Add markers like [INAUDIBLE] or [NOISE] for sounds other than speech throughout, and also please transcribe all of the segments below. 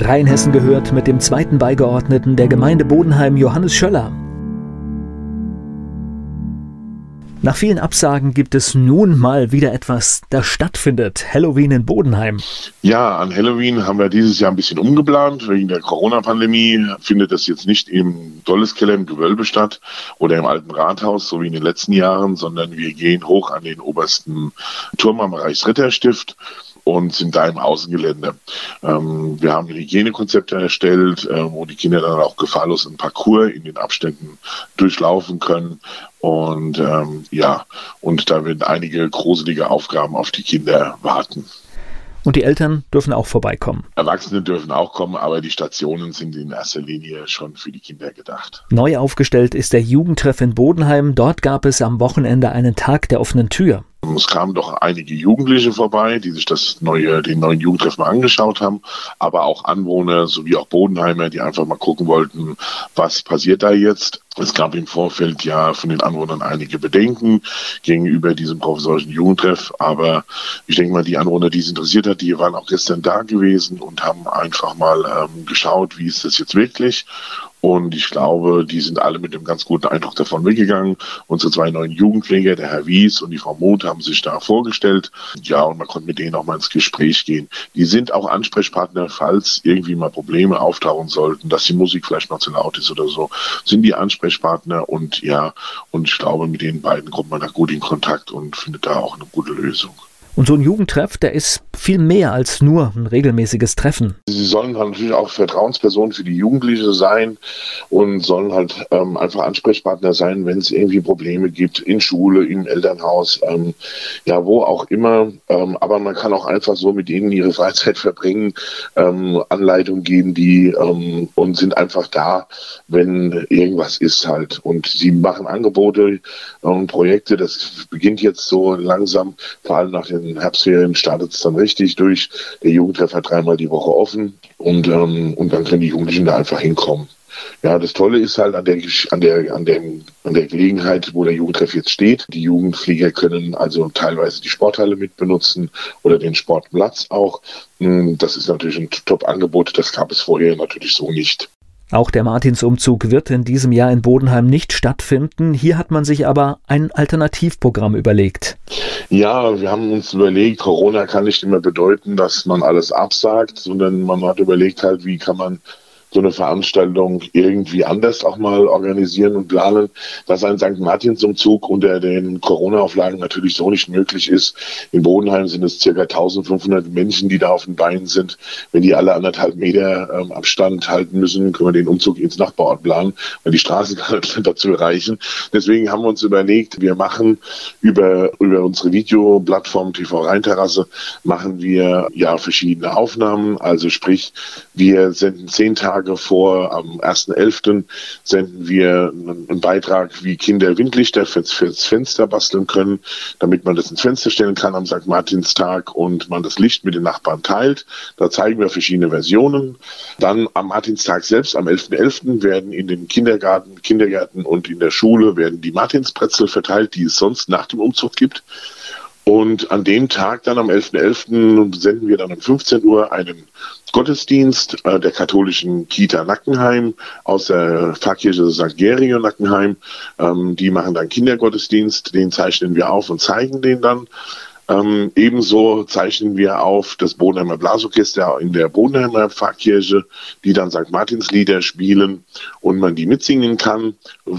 Rheinhessen gehört mit dem zweiten Beigeordneten der Gemeinde Bodenheim Johannes Schöller. Nach vielen Absagen gibt es nun mal wieder etwas, das stattfindet. Halloween in Bodenheim. Ja, an Halloween haben wir dieses Jahr ein bisschen umgeplant. Wegen der Corona-Pandemie findet das jetzt nicht im Dolleskeller im Gewölbe statt oder im alten Rathaus, so wie in den letzten Jahren, sondern wir gehen hoch an den obersten Turm am Reichsritterstift und sind da im Außengelände. Ähm, wir haben Hygienekonzepte erstellt, äh, wo die Kinder dann auch gefahrlos einen Parcours in den Abständen durchlaufen können. Und ähm, ja, und da werden einige gruselige Aufgaben auf die Kinder warten. Und die Eltern dürfen auch vorbeikommen. Erwachsene dürfen auch kommen, aber die Stationen sind in erster Linie schon für die Kinder gedacht. Neu aufgestellt ist der Jugendtreff in Bodenheim. Dort gab es am Wochenende einen Tag der offenen Tür. Es kamen doch einige Jugendliche vorbei, die sich das neue, den neuen Jugendtreff mal angeschaut haben, aber auch Anwohner sowie auch Bodenheimer, die einfach mal gucken wollten, was passiert da jetzt. Es gab im Vorfeld ja von den Anwohnern einige Bedenken gegenüber diesem professorischen Jugendtreff, aber ich denke mal, die Anwohner, die es interessiert hat, die waren auch gestern da gewesen und haben einfach mal ähm, geschaut, wie ist das jetzt wirklich und ich glaube, die sind alle mit einem ganz guten Eindruck davon weggegangen. Unsere zwei neuen Jugendpfleger, der Herr Wies und die Frau Muth, haben sich da vorgestellt. Ja, und man konnte mit denen auch mal ins Gespräch gehen. Die sind auch Ansprechpartner, falls irgendwie mal Probleme auftauchen sollten, dass die Musik vielleicht mal zu laut ist oder so, sind die Ansprechpartner und ja, und ich glaube, mit den beiden kommt man da gut in Kontakt und findet da auch eine gute Lösung. Und so ein Jugendtreff, der ist viel mehr als nur ein regelmäßiges Treffen. Sie sollen halt natürlich auch Vertrauenspersonen für die Jugendliche sein und sollen halt ähm, einfach Ansprechpartner sein, wenn es irgendwie Probleme gibt in Schule, im Elternhaus, ähm, ja, wo auch immer. Ähm, aber man kann auch einfach so mit ihnen ihre Freizeit [LAUGHS] verbringen, ähm, Anleitungen geben, die ähm, und sind einfach da, wenn irgendwas ist halt. Und sie machen Angebote und Projekte. Das beginnt jetzt so langsam, vor allem nach den Herbstferien startet es dann richtig durch. Der Jugendtreff hat dreimal die Woche offen und, ähm, und dann können die Jugendlichen da einfach hinkommen. Ja, das Tolle ist halt an der, an der, an dem, an der Gelegenheit, wo der Jugendtreff jetzt steht. Die Jugendflieger können also teilweise die Sporthalle mitbenutzen oder den Sportplatz auch. Hm, das ist natürlich ein Top-Angebot. Das gab es vorher natürlich so nicht. Auch der Martinsumzug wird in diesem Jahr in Bodenheim nicht stattfinden. Hier hat man sich aber ein Alternativprogramm überlegt. Ja, wir haben uns überlegt, Corona kann nicht immer bedeuten, dass man alles absagt, sondern man hat überlegt halt, wie kann man so eine Veranstaltung irgendwie anders auch mal organisieren und planen, dass ein St. Martinsumzug unter den Corona-Auflagen natürlich so nicht möglich ist. In Bodenheim sind es circa 1500 Menschen, die da auf den Beinen sind. Wenn die alle anderthalb Meter ähm, Abstand halten müssen, können wir den Umzug ins Nachbarort planen, weil die Straßen [LAUGHS] gar nicht dazu reichen. Deswegen haben wir uns überlegt, wir machen über, über unsere Videoplattform TV Rheinterrasse machen wir ja verschiedene Aufnahmen. Also sprich, wir senden zehn Tage Tage vor, am 1.11. senden wir einen Beitrag, wie Kinder Windlichter fürs, fürs Fenster basteln können, damit man das ins Fenster stellen kann am St. Martinstag und man das Licht mit den Nachbarn teilt. Da zeigen wir verschiedene Versionen. Dann am Martinstag selbst, am 11.11. .11. werden in den Kindergarten, Kindergärten und in der Schule werden die Martinspretzel verteilt, die es sonst nach dem Umzug gibt. Und an dem Tag, dann am 11.11., .11., senden wir dann um 15 Uhr einen Gottesdienst äh, der katholischen Kita Nackenheim aus der Pfarrkirche St. Gerio Nackenheim. Ähm, die machen dann Kindergottesdienst, den zeichnen wir auf und zeigen den dann. Ähm, ebenso zeichnen wir auf das Bodenheimer Blasorchester in der Bodenheimer Pfarrkirche, die dann St. Martins Lieder spielen und man die mitsingen kann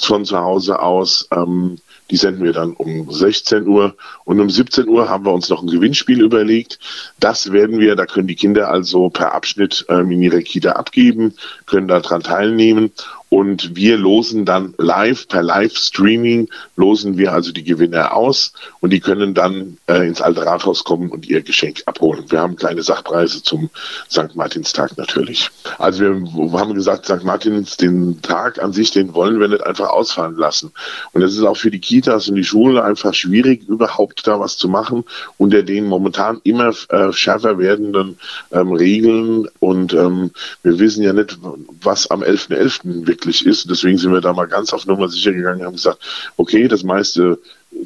von zu Hause aus. Ähm, die senden wir dann um 16 Uhr. Und um 17 Uhr haben wir uns noch ein Gewinnspiel überlegt. Das werden wir, da können die Kinder also per Abschnitt ähm, in ihre Kita abgeben, können daran teilnehmen. Und wir losen dann live, per Live-Streaming, losen wir also die Gewinner aus und die können dann äh, ins Alte Rathaus kommen und ihr Geschenk abholen. Wir haben kleine Sachpreise zum St. Martinstag natürlich. Also wir haben gesagt, St. Martins, den Tag an sich, den wollen wir nicht einfach ausfallen lassen. Und es ist auch für die Kitas und die Schulen einfach schwierig, überhaupt da was zu machen unter den momentan immer äh, schärfer werdenden ähm, Regeln. Und ähm, wir wissen ja nicht, was am 11.11. .11. wirklich ist. Deswegen sind wir da mal ganz auf Nummer sicher gegangen und haben gesagt, okay, das meiste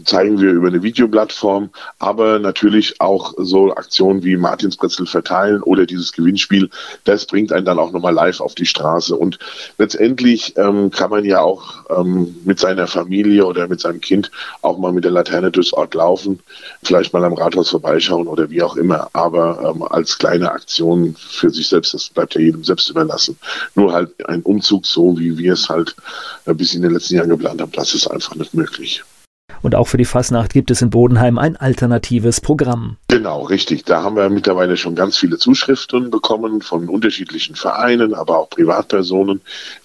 zeigen wir über eine Videoplattform, aber natürlich auch so Aktionen wie Martinsbrezel verteilen oder dieses Gewinnspiel, das bringt einen dann auch nochmal live auf die Straße. Und letztendlich ähm, kann man ja auch ähm, mit seiner Familie oder mit seinem Kind auch mal mit der Laterne durchs Ort laufen, vielleicht mal am Rathaus vorbeischauen oder wie auch immer. Aber ähm, als kleine Aktion für sich selbst, das bleibt ja jedem selbst überlassen. Nur halt ein Umzug so, wie wir es halt äh, bis in den letzten Jahren geplant haben, das ist einfach nicht möglich. Und auch für die Fasnacht gibt es in Bodenheim ein alternatives Programm. Genau, richtig. Da haben wir mittlerweile schon ganz viele Zuschriften bekommen von unterschiedlichen Vereinen, aber auch Privatpersonen,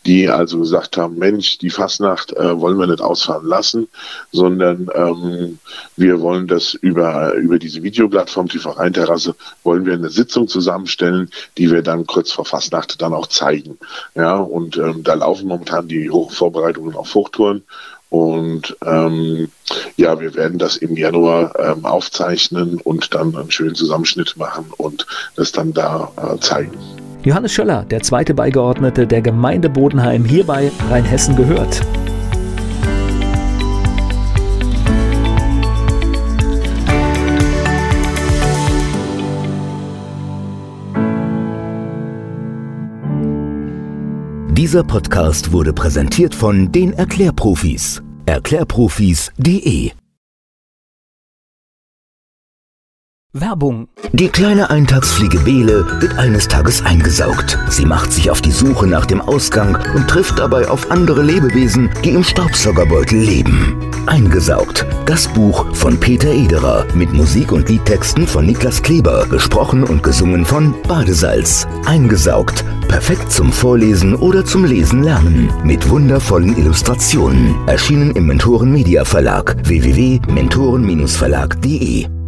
die also gesagt haben, Mensch, die Fasnacht äh, wollen wir nicht ausfahren lassen, sondern ähm, wir wollen das über, über diese Videoplattform, die Vereinterrasse, wollen wir eine Sitzung zusammenstellen, die wir dann kurz vor Fasnacht dann auch zeigen. Ja, und ähm, da laufen momentan die Vorbereitungen auf Hochtouren und ähm, ja, wir werden das im Januar ähm, aufzeichnen und dann einen schönen Zusammenschnitt machen und das dann da äh, zeigen. Johannes Schöller, der zweite Beigeordnete der Gemeinde Bodenheim, hier bei Rheinhessen gehört. Dieser Podcast wurde präsentiert von den Erklärprofis. Erklärprofis.de Werbung. Die kleine Eintagsfliege Bele wird eines Tages eingesaugt. Sie macht sich auf die Suche nach dem Ausgang und trifft dabei auf andere Lebewesen, die im Staubsaugerbeutel leben. Eingesaugt. Das Buch von Peter Ederer mit Musik und Liedtexten von Niklas Kleber, gesprochen und gesungen von Badesalz. Eingesaugt. Perfekt zum Vorlesen oder zum Lesen lernen. Mit wundervollen Illustrationen. Erschienen im Mentoren Media Verlag www.mentoren-verlag.de